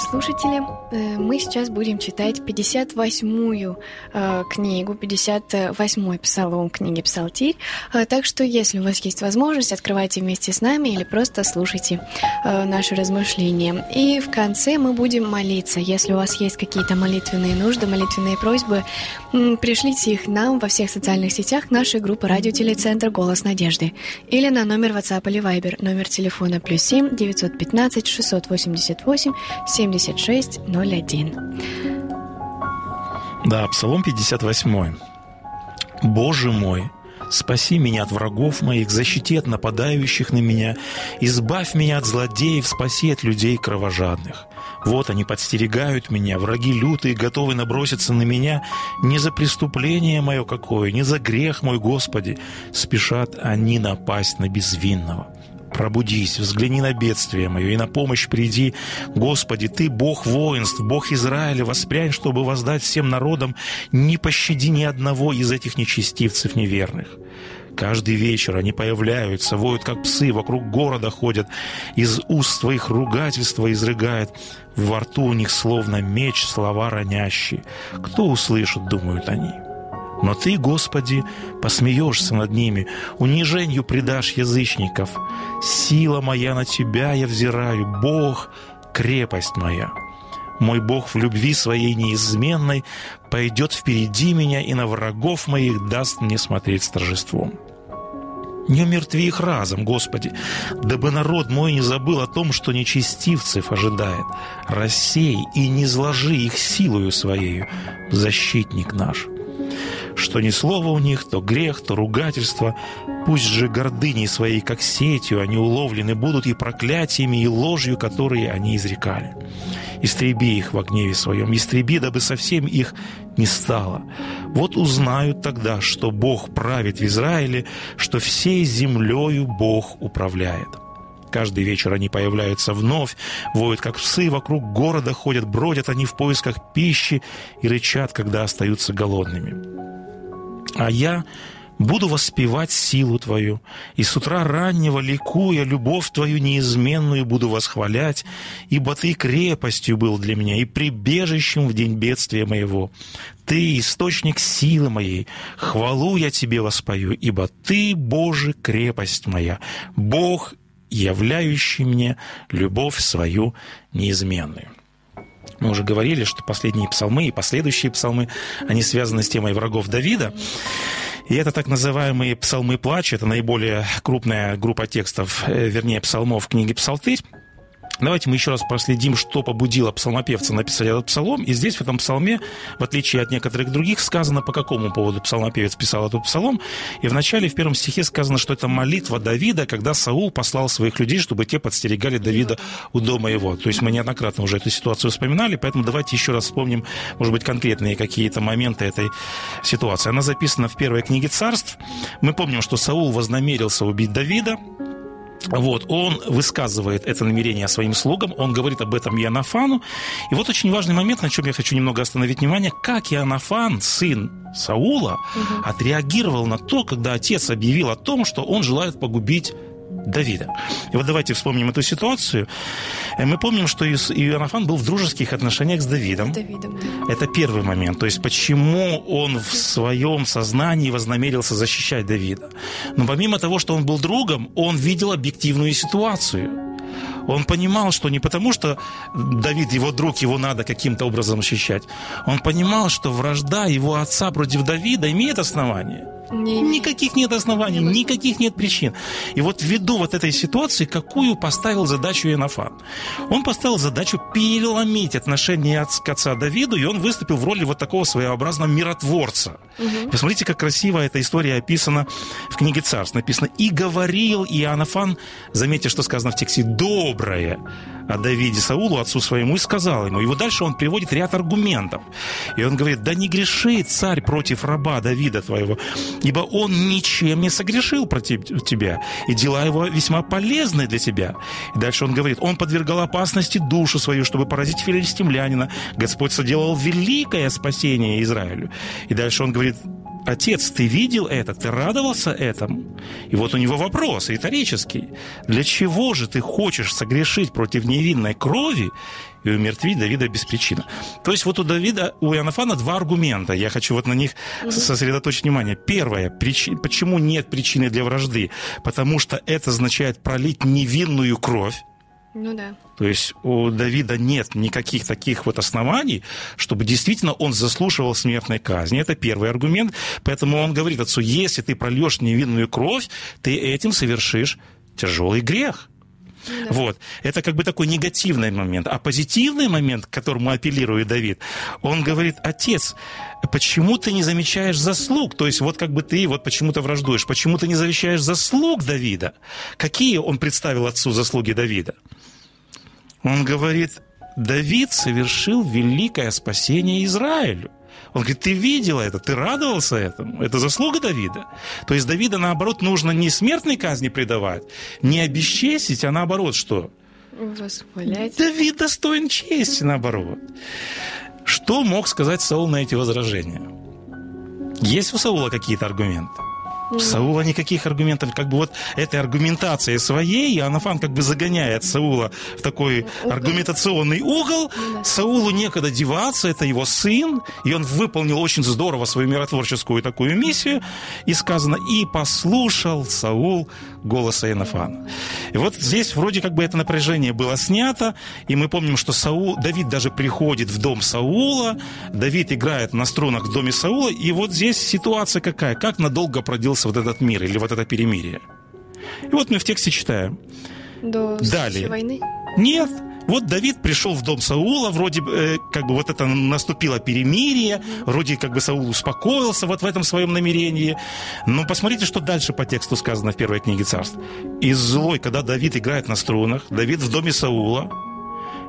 Радиослушатели, э, мы сейчас будем читать 58-ю э, книгу, 58-й псалом книги «Псалтирь». Э, Так что, если у вас есть возможность, открывайте вместе с нами или просто слушайте наши размышления. И в конце мы будем молиться. Если у вас есть какие-то молитвенные нужды, молитвенные просьбы, пришлите их нам во всех социальных сетях нашей группы «Радиотелецентр Голос Надежды» или на номер WhatsApp или Viber, номер телефона плюс 7 915 688 76 01. Да, Псалом 58. «Боже мой, спаси меня от врагов моих, защити от нападающих на меня, избавь меня от злодеев, спаси от людей кровожадных. Вот они подстерегают меня, враги лютые, готовы наброситься на меня. Не за преступление мое какое, не за грех мой, Господи, спешат они напасть на безвинного». Пробудись, взгляни на бедствие мое и на помощь приди. Господи, Ты Бог воинств, Бог Израиля, воспрянь, чтобы воздать всем народам, не пощади ни одного из этих нечестивцев неверных. Каждый вечер они появляются, воют, как псы, вокруг города ходят, из уст твоих ругательства изрыгает, во рту у них словно меч слова ронящие. Кто услышит, думают они. Но Ты, Господи, посмеешься над ними, унижению предашь язычников. Сила моя на Тебя я взираю, Бог, крепость моя. Мой Бог в любви своей неизменной пойдет впереди меня и на врагов моих даст мне смотреть с торжеством. Не умертви их разом, Господи, дабы народ мой не забыл о том, что нечестивцев ожидает. Рассей и не зложи их силою своею, защитник наш что ни слова у них, то грех, то ругательство. Пусть же гордыней своей, как сетью, они уловлены будут и проклятиями, и ложью, которые они изрекали. Истреби их во гневе своем, истреби, дабы совсем их не стало. Вот узнают тогда, что Бог правит в Израиле, что всей землею Бог управляет. Каждый вечер они появляются вновь, воют, как псы, вокруг города ходят, бродят они в поисках пищи и рычат, когда остаются голодными. А я буду воспевать силу Твою, и с утра раннего, ликуя, любовь Твою неизменную буду восхвалять, ибо Ты крепостью был для меня и прибежищем в день бедствия моего. Ты — источник силы моей, хвалу я Тебе воспою, ибо Ты, Боже, крепость моя, Бог, являющий мне любовь свою неизменную. Мы уже говорили, что последние псалмы и последующие псалмы, они связаны с темой врагов Давида. И это так называемые псалмы плача, это наиболее крупная группа текстов, вернее, псалмов книги «Псалтырь». Давайте мы еще раз проследим, что побудило псалмопевца написать этот псалом. И здесь, в этом псалме, в отличие от некоторых других, сказано, по какому поводу псалмопевец писал этот псалом. И в начале, в первом стихе сказано, что это молитва Давида, когда Саул послал своих людей, чтобы те подстерегали Давида у дома его. То есть мы неоднократно уже эту ситуацию вспоминали, поэтому давайте еще раз вспомним, может быть, конкретные какие-то моменты этой ситуации. Она записана в первой книге царств. Мы помним, что Саул вознамерился убить Давида, вот, он высказывает это намерение своим слугам, он говорит об этом Иоаннафану. И вот очень важный момент, на чем я хочу немного остановить внимание, как Иоаннафан, сын Саула, угу. отреагировал на то, когда отец объявил о том, что он желает погубить Давида. И вот давайте вспомним эту ситуацию. Э, мы помним, что Иоаннафан был в дружеских отношениях с Давидом. Давидом да. Это первый момент. То есть почему он в своем сознании вознамерился защищать Давида. Но помимо того, что он был другом, он видел объективную ситуацию. Он понимал, что не потому, что Давид его друг, его надо каким-то образом защищать. Он понимал, что вражда его отца против Давида имеет основание – не никаких нет оснований, не никаких нет причин. И вот ввиду вот этой ситуации, какую поставил задачу Иоаннафан? Он поставил задачу переломить отношение к отца Давиду, и он выступил в роли вот такого своеобразного миротворца. Угу. Посмотрите, как красиво эта история описана в книге Царств. Написано «И говорил Иоаннафан», заметьте, что сказано в тексте, «доброе» о Давиде Саулу, отцу своему, и сказал ему. И вот дальше он приводит ряд аргументов. И он говорит, да не греши, царь, против раба Давида твоего, ибо он ничем не согрешил против тебя, и дела его весьма полезны для тебя. И дальше он говорит, он подвергал опасности душу свою, чтобы поразить филистимлянина. Господь соделал великое спасение Израилю. И дальше он говорит, Отец, ты видел это? Ты радовался этому? И вот у него вопрос риторический. Для чего же ты хочешь согрешить против невинной крови и умертвить Давида без причины? То есть вот у Давида, у Иоаннафана два аргумента. Я хочу вот на них сосредоточить внимание. Первое. Причи... Почему нет причины для вражды? Потому что это означает пролить невинную кровь. Ну да. То есть у Давида нет никаких таких вот оснований, чтобы действительно он заслушивал смертной казни. Это первый аргумент. Поэтому он говорит отцу, если ты прольешь невинную кровь, ты этим совершишь тяжелый грех. Да. Вот. Это как бы такой негативный момент. А позитивный момент, к которому апеллирует Давид, он говорит, отец, почему ты не замечаешь заслуг? То есть вот как бы ты вот почему-то враждуешь. Почему ты не замечаешь заслуг Давида? Какие он представил отцу заслуги Давида? Он говорит, Давид совершил великое спасение Израилю. Он говорит, ты видел это, ты радовался этому. Это заслуга Давида. То есть Давида, наоборот, нужно не смертной казни предавать, не обесчестить, а наоборот что? Восхвалять. Давид достоин чести, наоборот. Что мог сказать Саул на эти возражения? Есть у Саула какие-то аргументы? Саула никаких аргументов, как бы вот этой аргументацией своей, Анафан как бы загоняет Саула в такой аргументационный угол. Саулу некогда деваться, это его сын, и он выполнил очень здорово свою миротворческую такую миссию. И сказано, и послушал Саул голоса Инофана. И вот здесь вроде как бы это напряжение было снято, и мы помним, что Саул, Давид даже приходит в дом Саула, Давид играет на струнах в доме Саула, и вот здесь ситуация какая? Как надолго продлился вот этот мир или вот это перемирие? И вот мы в тексте читаем. До Далее. войны? Нет, вот Давид пришел в дом Саула, вроде э, как бы вот это наступило перемирие, вроде как бы Саул успокоился вот в этом своем намерении. Но посмотрите, что дальше по тексту сказано в первой книге царств. И злой, когда Давид играет на струнах, Давид в доме Саула,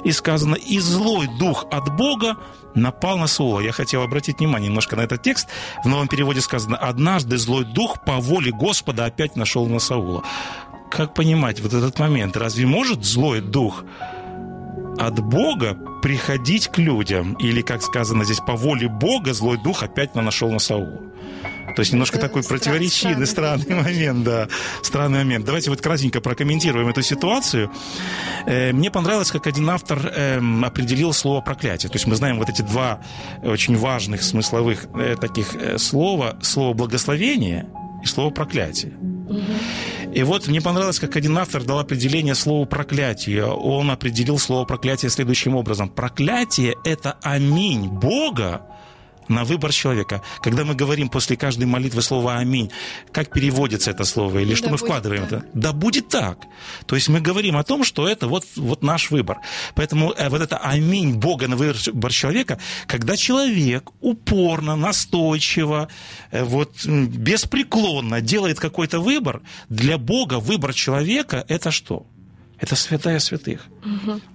и сказано, и злой дух от Бога напал на Саула. Я хотел обратить внимание немножко на этот текст. В новом переводе сказано, однажды злой дух по воле Господа опять нашел на Саула. Как понимать вот этот момент? Разве может злой дух от Бога приходить к людям. Или, как сказано здесь, по воле Бога злой дух опять нашел на Саула. То есть немножко Это такой противоречивый, странный, странный момент, да. Странный момент. Давайте вот кратенько прокомментируем эту ситуацию. Э, мне понравилось, как один автор эм, определил слово проклятие. То есть мы знаем вот эти два очень важных смысловых э, таких э, слова. Слово благословение и слово проклятие. И вот мне понравилось, как один автор дал определение слову проклятие. Он определил слово проклятие следующим образом. Проклятие – это аминь Бога на выбор человека. Когда мы говорим после каждой молитвы слово «Аминь», как переводится это слово или что Да мы вкладываем так. это? Да будет так. То есть мы говорим о том, что это вот, вот наш выбор. Поэтому э, вот это «Аминь» Бога на выбор человека, когда человек упорно, настойчиво, э, вот беспреклонно делает какой-то выбор, для Бога выбор человека – это что? Это святая святых.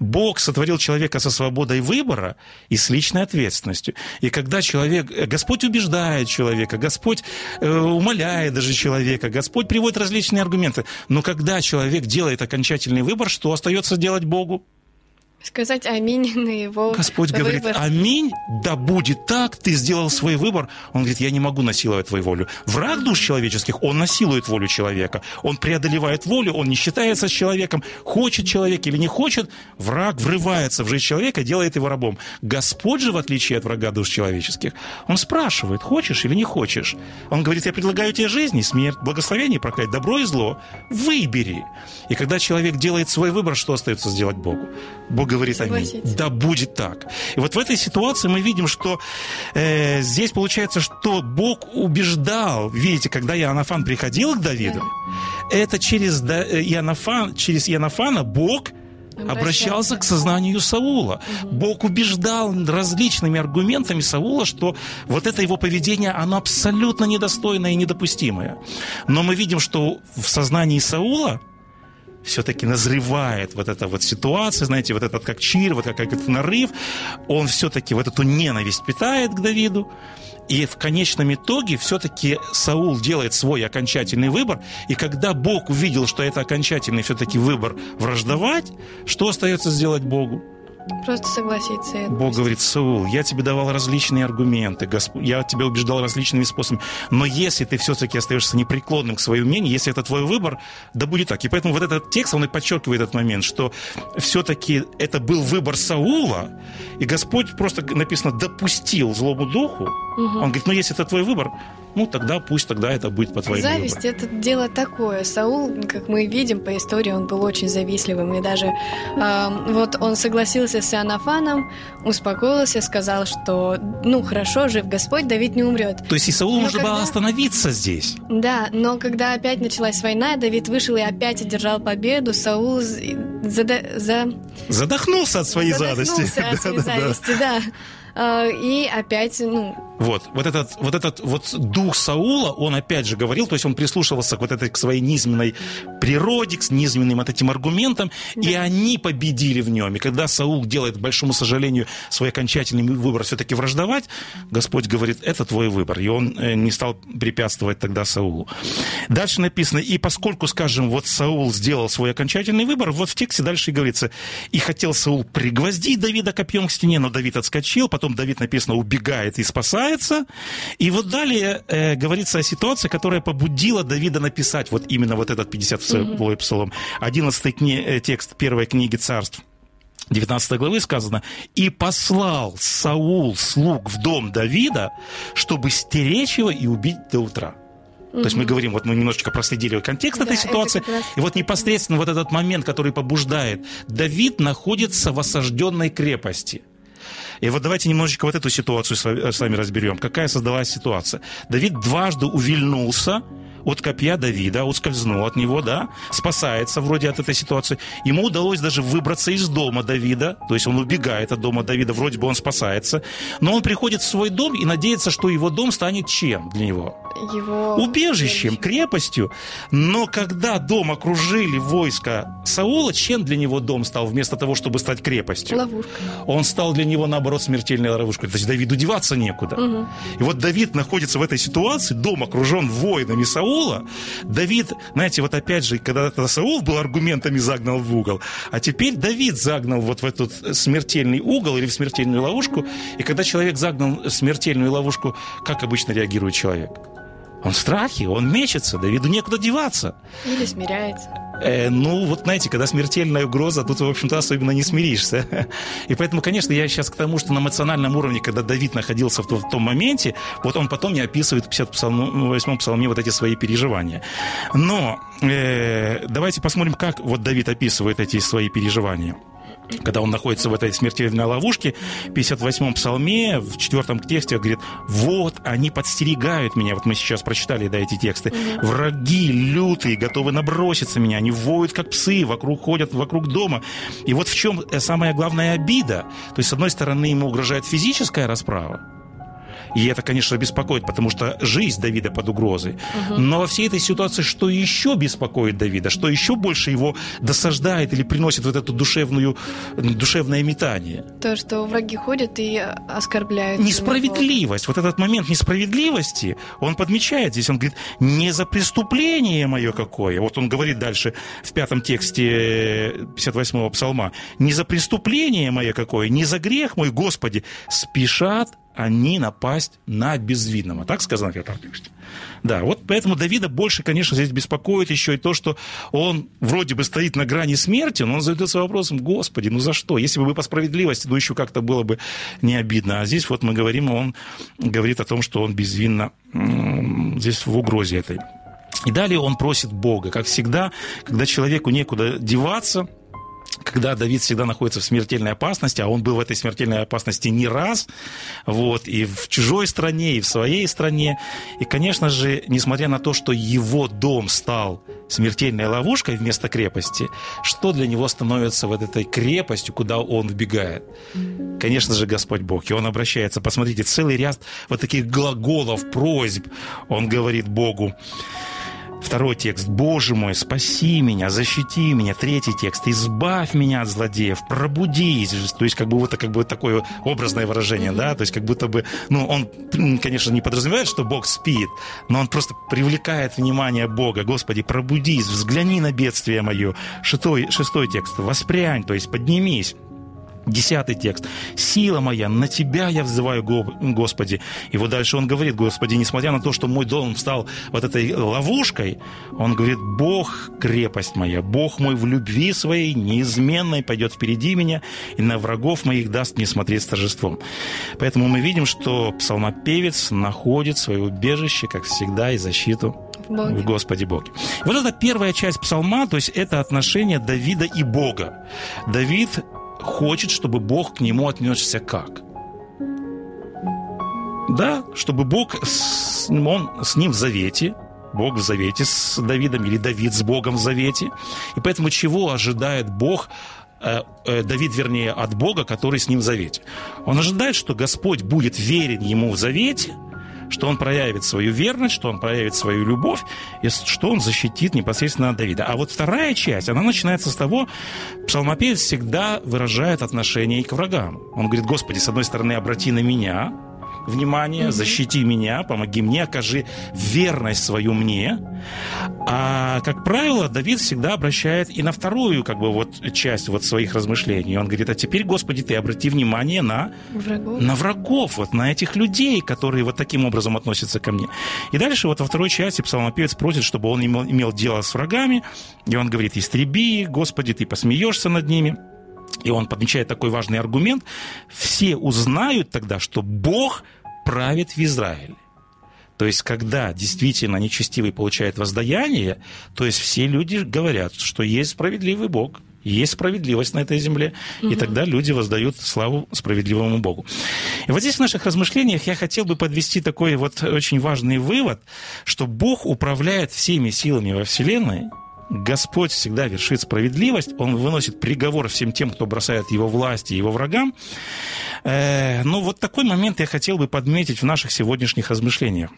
Бог сотворил человека со свободой выбора и с личной ответственностью. И когда человек, э, Господь убеждает человека, Господь э, умоляет даже человека, Господь приводит различные аргументы. Но когда человек делает окончательный выбор, что остается делать Богу? Сказать аминь на его Господь говорит, выбор. аминь, да будет так, ты сделал свой выбор. Он говорит, я не могу насиловать твою волю. Враг душ человеческих, он насилует волю человека. Он преодолевает волю, он не считается с человеком. Хочет человек или не хочет, враг врывается в жизнь человека, делает его рабом. Господь же, в отличие от врага душ человеческих, он спрашивает, хочешь или не хочешь. Он говорит, я предлагаю тебе жизнь и смерть, благословение и проклятие, добро и зло. Выбери. И когда человек делает свой выбор, что остается сделать Богу? Бог говорит. Согласитесь. Да будет так. И вот в этой ситуации мы видим, что э, здесь получается, что Бог убеждал. Видите, когда Иоаннафан приходил к Давиду, это через, Да- э, Иоаннафан, через Иоаннафана Бог обращался Обращался. к сознанию Саула. Бог убеждал различными аргументами Саула, что вот это его поведение, оно абсолютно недостойное и недопустимое. Но мы видим, что в сознании Саула все-таки назревает вот эта вот ситуация, знаете, вот этот как чир, вот как этот нарыв, он все-таки вот эту ненависть питает к Давиду, и в конечном итоге все-таки Саул делает свой окончательный выбор, и когда Бог увидел, что это окончательный все-таки выбор враждовать, что остается сделать Богу? Просто согласиться. и Бог говорит, Саул, я тебе давал различные аргументы, Госп- я тебя убеждал различными способами, но если ты все-таки остаешься непреклонным к своему мнению, если это твой выбор, да будет так. И поэтому вот этот текст, он и подчеркивает этот момент, что все-таки это был выбор Саула, и Господь просто написано допустил злому духу. Он говорит, ну если это твой выбор, ну тогда пусть тогда это будет по твоему Зависть выбору. это дело такое. Саул, как мы видим по истории, он был очень завистливым. И даже э, вот он согласился с Иоаннафаном, успокоился, сказал, что ну хорошо, жив Господь, Давид не умрет. То есть и нужно было когда- остановиться здесь. Да, но когда опять началась война, Давид вышел и опять одержал победу, Саул зада- за... Задохнулся от своей задохнулся зависти. от своей зависти, да. А, И опять, ну, Вот, вот этот, вот этот вот дух Саула, он опять же говорил, то есть он прислушивался к вот этой к своей низменной природе, к низменным вот этим аргументам, и они победили в нем. И когда Саул делает, к большому сожалению, свой окончательный выбор все-таки враждовать, Господь говорит, это твой выбор. И он э, не стал препятствовать тогда Саулу. Дальше написано, и поскольку, скажем, вот Саул сделал свой окончательный выбор, вот в тексте дальше и говорится, и хотел Саул пригвоздить Давида копьем к стене, но Давид отскочил, потом Давид, написано, убегает и спасается. И вот далее э, говорится о ситуации, которая побудила Давида написать вот именно вот этот 52-й псалом. 11 кни- э, текст первой книги царств. 19 главы сказано, «И послал Саул слуг в дом Давида, чтобы стеречь его и убить до утра». То есть мы говорим, вот мы немножечко проследили контекст Да, этой это ситуации, раз- и вот непосредственно вот этот момент, который побуждает, Давид находится в осажденной крепости. И вот давайте немножечко вот эту ситуацию с вами- с вами разберем. Какая создалась ситуация? Давид дважды увильнулся от копья Давида, ускользнул от него, да, спасается вроде от этой ситуации. Ему удалось даже выбраться из дома Давида, то есть он убегает от дома Давида, вроде бы он спасается, но он приходит в свой дом и надеется, что его дом станет чем для него? его... убежищем, крепостью. Но когда дом окружили войска Саула, чем для него дом стал вместо того, чтобы стать крепостью? Ловушка. Он стал для него, наоборот, смертельной ловушкой. То есть Давиду деваться некуда. И вот Давид находится в этой ситуации, дом окружен воинами Саула. Давид, знаете, вот опять же, когда-то Саул был аргументами загнал в угол, а теперь Давид загнал вот в этот смертельный угол или в смертельную ловушку. И когда человек загнал в смертельную ловушку, как обычно реагирует человек? Он в страхе, он мечется, Давиду некуда деваться. Или смиряется. Э, ну, вот знаете, когда смертельная угроза, тут, в общем-то, особенно не смиришься. И поэтому, конечно, я сейчас к тому, что на эмоциональном уровне, когда Давид находился в, в том моменте, вот он потом не описывает в 58-м псалме вот эти свои переживания. Но э, давайте посмотрим, как вот Давид описывает эти свои переживания. Когда он находится в этой смертельной ловушке, в 58-м псалме, в четвертом тексте, он говорит, вот они подстерегают меня, вот мы сейчас прочитали, да, эти тексты, враги лютые, готовы наброситься меня, они воют, как псы, вокруг ходят, вокруг дома. И вот в чем э, самая главная обида. То есть, с одной стороны, ему угрожает физическая расправа, и это, конечно, беспокоит, потому что жизнь Давида под угрозой. Угу. Но во всей этой ситуации что еще беспокоит Давида, что еще больше его досаждает или приносит вот эту душевную, душевное метание? То, что враги ходят и оскорбляют. Несправедливость. Вот этот момент несправедливости, он подмечает здесь. Он говорит, не за преступление мое какое. Вот он говорит дальше в пятом тексте 58-го псалма. Не за преступление мое какое, не за грех мой, Господи, спешат они напасть на безвинного. Так сказано в этом тексте. Да, вот поэтому Давида больше, конечно, здесь беспокоит еще и то, что он вроде бы стоит на грани смерти, но он задается вопросом, Господи, ну за что? Если бы по справедливости, ну еще как-то было бы не обидно. А здесь вот мы говорим, он говорит о том, что он безвинно здесь в угрозе этой. И далее он просит Бога, как всегда, когда человеку некуда деваться, когда Давид всегда находится в смертельной опасности, а он был в этой смертельной опасности не раз, вот, и в чужой стране, и в своей стране. И, конечно же, несмотря на то, что его дом стал смертельной ловушкой вместо крепости, что для него становится вот этой крепостью, куда он вбегает? Конечно же, Господь Бог. И он обращается, посмотрите, целый ряд вот таких глаголов, просьб. Он говорит Богу, Второй текст. «Боже мой, спаси меня, защити меня». Третий текст. «Избавь меня от злодеев, пробудись». То есть, как бы вот как бы такое образное выражение, да, то есть, как будто бы, ну, он, конечно, не подразумевает, что Бог спит, но он просто привлекает внимание Бога. «Господи, пробудись, взгляни на бедствие мое». Шестой, шестой текст. «Воспрянь», то есть, поднимись. Десятый текст. «Сила моя, на Тебя я взываю, Господи». И вот дальше он говорит, Господи, несмотря на то, что мой дом стал вот этой ловушкой, он говорит, Бог – крепость моя, Бог мой в любви своей неизменной пойдет впереди меня, и на врагов моих даст мне смотреть с торжеством. Поэтому мы видим, что псалмопевец находит свое убежище, как всегда, и защиту Боге. в Господе Боге. Вот это первая часть псалма, то есть это отношение Давида и Бога. Давид хочет, чтобы Бог к нему отнесся как? Да, чтобы Бог, он с ним в завете, Бог в завете с Давидом, или Давид с Богом в завете. И поэтому чего ожидает Бог, э, э, Давид, вернее, от Бога, который с ним в завете? Он ожидает, что Господь будет верен ему в завете – что он проявит свою верность, что он проявит свою любовь, и что он защитит непосредственно Давида. А вот вторая часть, она начинается с того, псалмопевец всегда выражает отношение и к врагам. Он говорит, Господи, с одной стороны, обрати на меня, внимание, защити меня, помоги мне, окажи верность свою мне. А, как правило, Давид всегда обращает и на вторую, как бы, вот часть вот своих размышлений. Он говорит, а теперь, Господи, ты обрати внимание на врагов, на врагов вот на этих людей, которые вот таким образом относятся ко мне. И дальше вот во второй части псалмопевец просит, чтобы он имел, имел дело с врагами, и он говорит, истреби, Господи, ты посмеешься над ними. И он подмечает такой важный аргумент. Все узнают тогда, что Бог правит в Израиле. То есть, когда действительно нечестивый получает воздаяние, то есть все люди говорят, что есть справедливый Бог, есть справедливость на этой земле, угу. и тогда люди воздают славу справедливому Богу. И вот здесь в наших размышлениях я хотел бы подвести такой вот очень важный вывод, что Бог управляет всеми силами во Вселенной, Господь всегда вершит справедливость, Он выносит приговор всем тем, кто бросает Его власти Его врагам. Э, но вот такой момент я хотел бы подметить в наших сегодняшних размышлениях.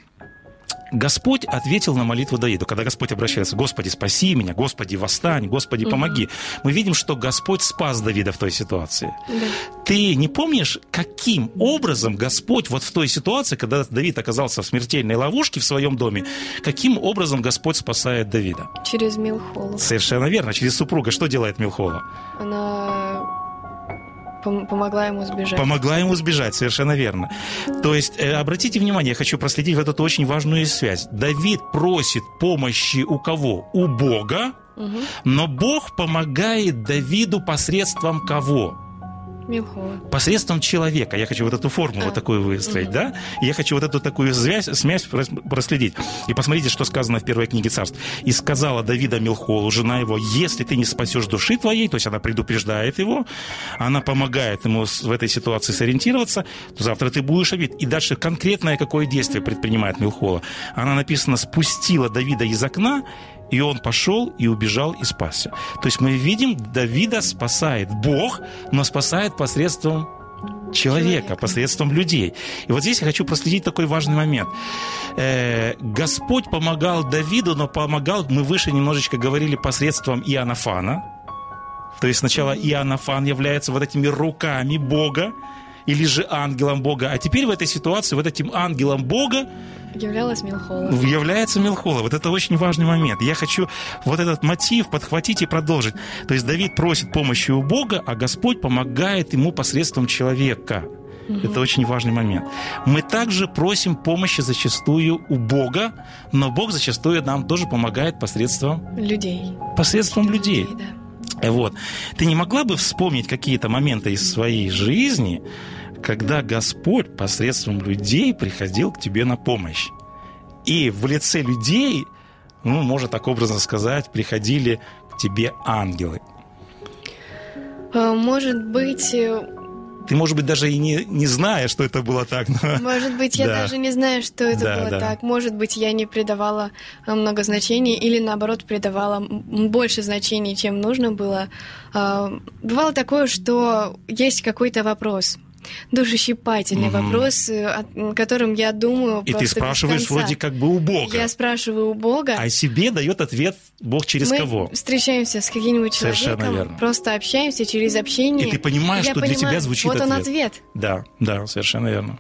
Господь ответил на молитву Давида. Когда Господь обращается, Господи, спаси меня, Господи, восстань, Господи, помоги. Угу. Мы видим, что Господь спас Давида в той ситуации. Да. Ты не помнишь, каким образом Господь вот в той ситуации, когда Давид оказался в смертельной ловушке в своем доме, каким образом Господь спасает Давида? Через Милхолу. Совершенно верно, через супруга. Что делает Милхола? Она Помогла ему сбежать. Помогла ему сбежать, совершенно верно. То есть, э, обратите внимание, я хочу проследить в эту очень важную связь. Давид просит помощи у кого? У Бога, угу. но Бог помогает Давиду посредством кого? Милхола. Посредством человека. Я хочу вот эту формулу А. вот такую выстроить, да? И я хочу вот эту такую связь, смесь прос- проследить. И посмотрите, что сказано в первой книге царств. «И сказала Давида Милхолу, жена его, если ты не спасешь души твоей, то есть она предупреждает его, она помогает ему в этой ситуации сориентироваться, то завтра ты будешь обид. И дальше конкретное какое действие предпринимает Милхола. Она написано, спустила Давида из окна, и он пошел и убежал и спасся. То есть мы видим, Давида спасает Бог, но спасает посредством человека, посредством людей. И вот здесь я хочу проследить такой важный момент. Э, Господь помогал Давиду, но помогал, мы выше немножечко говорили, посредством Иоаннафана. То есть сначала Иоаннафан является вот этими руками Бога, или же ангелом Бога. А теперь в этой ситуации вот этим ангелом Бога Являлась Милхола. является Милхола. Вот это очень важный момент. Я хочу вот этот мотив подхватить и продолжить. То есть Давид просит помощи у Бога, а Господь помогает ему посредством человека. Это очень важный момент. Мы также просим помощи зачастую у Бога, но Бог зачастую нам тоже помогает посредством, Людей. посредством людей. да. Вот. Ты не могла бы вспомнить какие-то моменты из своей жизни, когда Господь посредством людей приходил к тебе на помощь? И в лице людей, ну, можно так образно сказать, приходили к тебе ангелы. А, Может быть, э, Ты, может быть, даже и не, не зная, что это было так, но... может быть, я Да. даже не знаю, что это Да, было да. так. Может быть, я не придавала а, много значений или наоборот придавала больше значений, чем нужно было. Бывало такое, что есть какой-то вопрос душещипательный Мгм. вопрос, э, о котором я думаю И ты спрашиваешь вроде как бы у Бога. Я спрашиваю у Бога. А себе дает ответ Бог через мы кого? встречаемся с каким-нибудь Совершенно человеком, верно. просто общаемся через общение. И ты понимаешь, я что для понимаю, тебя звучит вот он ответ. ответ. Да, да, совершенно верно.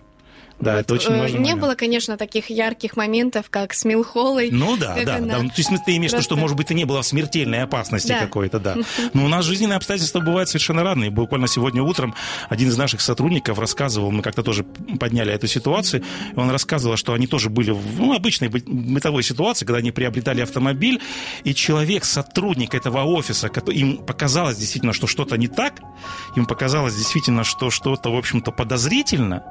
Да, это очень Э, важно. Не было, конечно, таких ярких моментов, как с Милхолой. Ну да, да, она да. То есть ты имеешь в виду, что, просто- может быть, ты не было в смертельной опасности Да. какой-то, да. Но у нас жизненные обстоятельства бывают совершенно разные. Буквально сегодня утром один из наших сотрудников рассказывал, мы как-то тоже подняли эту ситуацию, и он рассказывал, что они тоже были в ну, обычной бы- бытовой ситуации, когда они приобретали автомобиль, и человек, сотрудник этого офиса, им показалось действительно, что что-то не так, им показалось действительно, что что-то, в общем-то, подозрительно,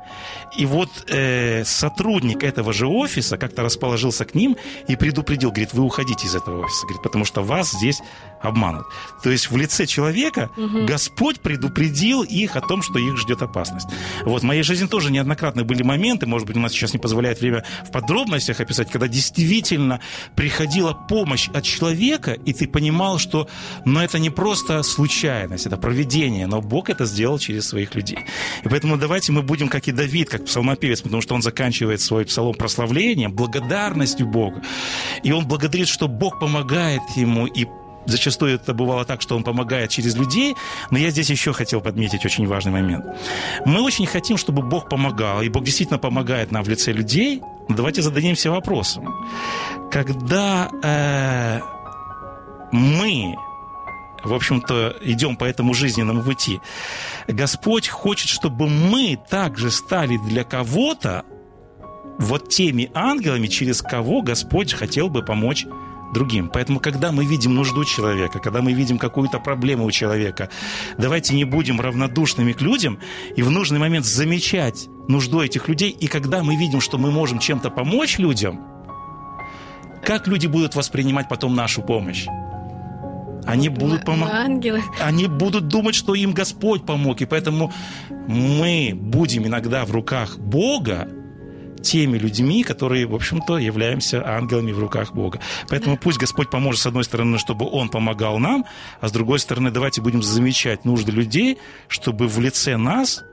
и вот э, сотрудник этого же офиса как-то расположился к ним и предупредил, говорит, вы уходите из этого офиса, говорит, потому что вас здесь обманут. То есть в лице человека Господь предупредил их о том, что их ждет опасность. Вот в моей жизни тоже неоднократно были моменты, может быть, у нас сейчас не позволяет время в подробностях описать, когда действительно приходила помощь от человека, и ты понимал, что ну, это не просто случайность, это проведение, но Бог это сделал через своих людей. И поэтому давайте мы будем, как и Давид, как псалмопевец, потому что он заканчивает свой псалом прославлением, благодарностью Богу. И он благодарит, что Бог помогает ему, и Зачастую это бывало так, что он помогает через людей, но я здесь еще хотел подметить очень важный момент. Мы очень хотим, чтобы Бог помогал, и Бог действительно помогает нам в лице людей. Но давайте зададимся вопросом. Когда э, мы в общем-то, идем по этому жизненному пути. Господь хочет, чтобы мы также стали для кого-то вот теми ангелами, через кого Господь хотел бы помочь другим. Поэтому, когда мы видим нужду человека, когда мы видим какую-то проблему у человека, давайте не будем равнодушными к людям и в нужный момент замечать нужду этих людей. И когда мы видим, что мы можем чем-то помочь людям, как люди будут воспринимать потом нашу помощь? Они будут помогать ангелы. они будут думать, что им Господь помог. И поэтому мы будем иногда в руках Бога теми людьми, которые, в общем-то, являемся ангелами в руках Бога. Поэтому пусть Господь поможет, с одной стороны, чтобы Он помогал нам, а с другой стороны, давайте будем замечать нужды людей, чтобы в лице нас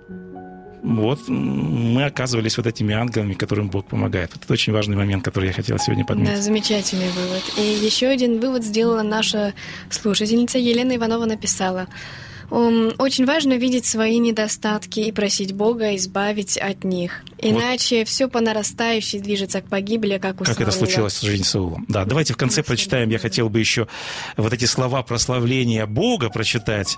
вот мы оказывались вот этими ангелами, которым Бог помогает. Вот это очень важный момент, который я хотел сегодня подметить. Да, замечательный вывод. И еще один вывод сделала наша слушательница Елена Иванова написала. «Ум, Очень важно видеть свои недостатки и просить Бога избавить от них. Иначе все по нарастающей движется к погибели, как у Как это Саула». случилось с жизнью Саула. Да, давайте в конце прочитаем. Я хотел бы еще вот эти слова прославления Бога прочитать.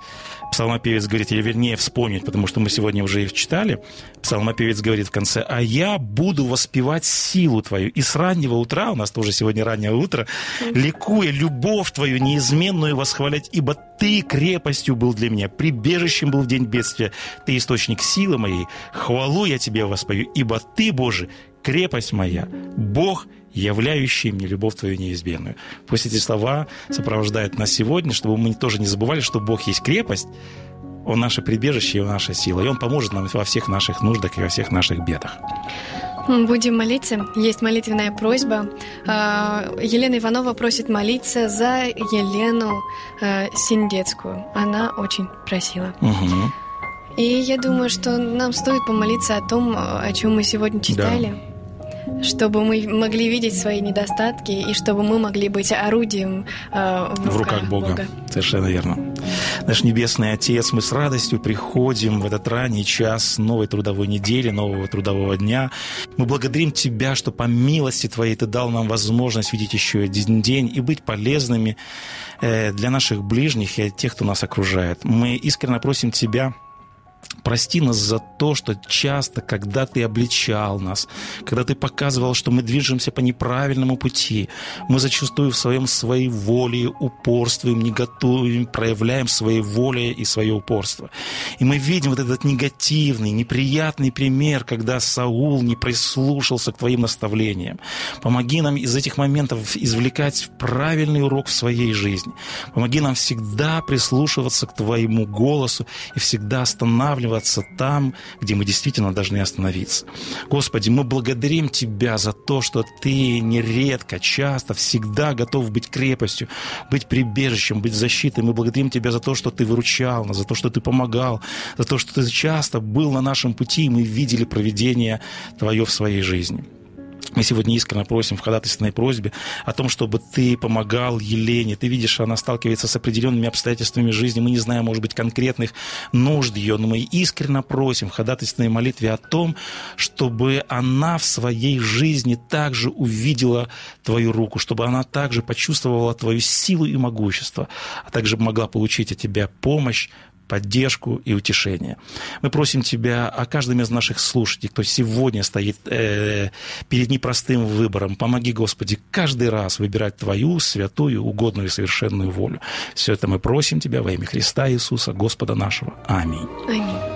Псалмопевец говорит, или вернее вспомнить, потому что мы сегодня уже их читали. Псалмопевец говорит в конце, «А я буду воспевать силу Твою». И с раннего утра, у нас тоже сегодня раннее утро, ликуя любовь Твою неизменную восхвалять, ибо Ты крепостью был для меня, прибежищем был в день бедствия. Ты источник силы моей. Хвалу я тебе воспою, ибо Ты, Боже, крепость моя, Бог, являющий мне любовь Твою неизбежную. Пусть эти слова сопровождают нас сегодня, чтобы мы тоже не забывали, что Бог есть крепость, Он наше прибежище и наша сила. И Он поможет нам во всех наших нуждах и во всех наших бедах. Будем молиться. Есть молитвенная просьба. А, Елена Иванова просит молиться за Елену э, Синдецкую. Она очень просила. Угу. И я думаю, что нам стоит помолиться о том, о чем мы сегодня читали. Да чтобы мы могли видеть свои недостатки и чтобы мы могли быть орудием э, в, в руках Бога. Бога. Совершенно верно. Наш Небесный Отец, мы с радостью приходим в этот ранний час новой трудовой недели, нового трудового дня. Мы благодарим Тебя, что по милости Твоей Ты дал нам возможность видеть еще один день и быть полезными э, для наших ближних и тех, кто нас окружает. Мы искренне просим Тебя, Прости нас за то, что часто, когда ты обличал нас, когда ты показывал, что мы движемся по неправильному пути, мы зачастую в своем своей воле упорствуем, не готовим, проявляем своей воле и свое упорство. И мы видим вот этот негативный, неприятный пример, когда Саул не прислушался к твоим наставлениям. Помоги нам из этих моментов извлекать правильный урок в своей жизни. Помоги нам всегда прислушиваться к твоему голосу и всегда останавливаться останавливаться там, где мы действительно должны остановиться. Господи, мы благодарим Тебя за то, что Ты нередко, часто, всегда готов быть крепостью, быть прибежищем, быть защитой. Мы благодарим Тебя за то, что Ты выручал нас, за то, что Ты помогал, за то, что Ты часто был на нашем пути, и мы видели проведение Твое в своей жизни. Мы сегодня искренне просим в ходатайственной просьбе о том, чтобы ты помогал Елене. Ты видишь, она сталкивается с определенными обстоятельствами жизни. Мы не знаем, может быть, конкретных нужд ее, но мы искренне просим в ходатайственной молитве о том, чтобы она в своей жизни также увидела твою руку, чтобы она также почувствовала твою силу и могущество, а также могла получить от тебя помощь, поддержку и утешение. Мы просим Тебя о каждом из наших слушателей, кто сегодня стоит э, перед непростым выбором. Помоги, Господи, каждый раз выбирать Твою святую, угодную и совершенную волю. Все это мы просим Тебя во имя Христа Иисуса, Господа нашего. Аминь. Аминь.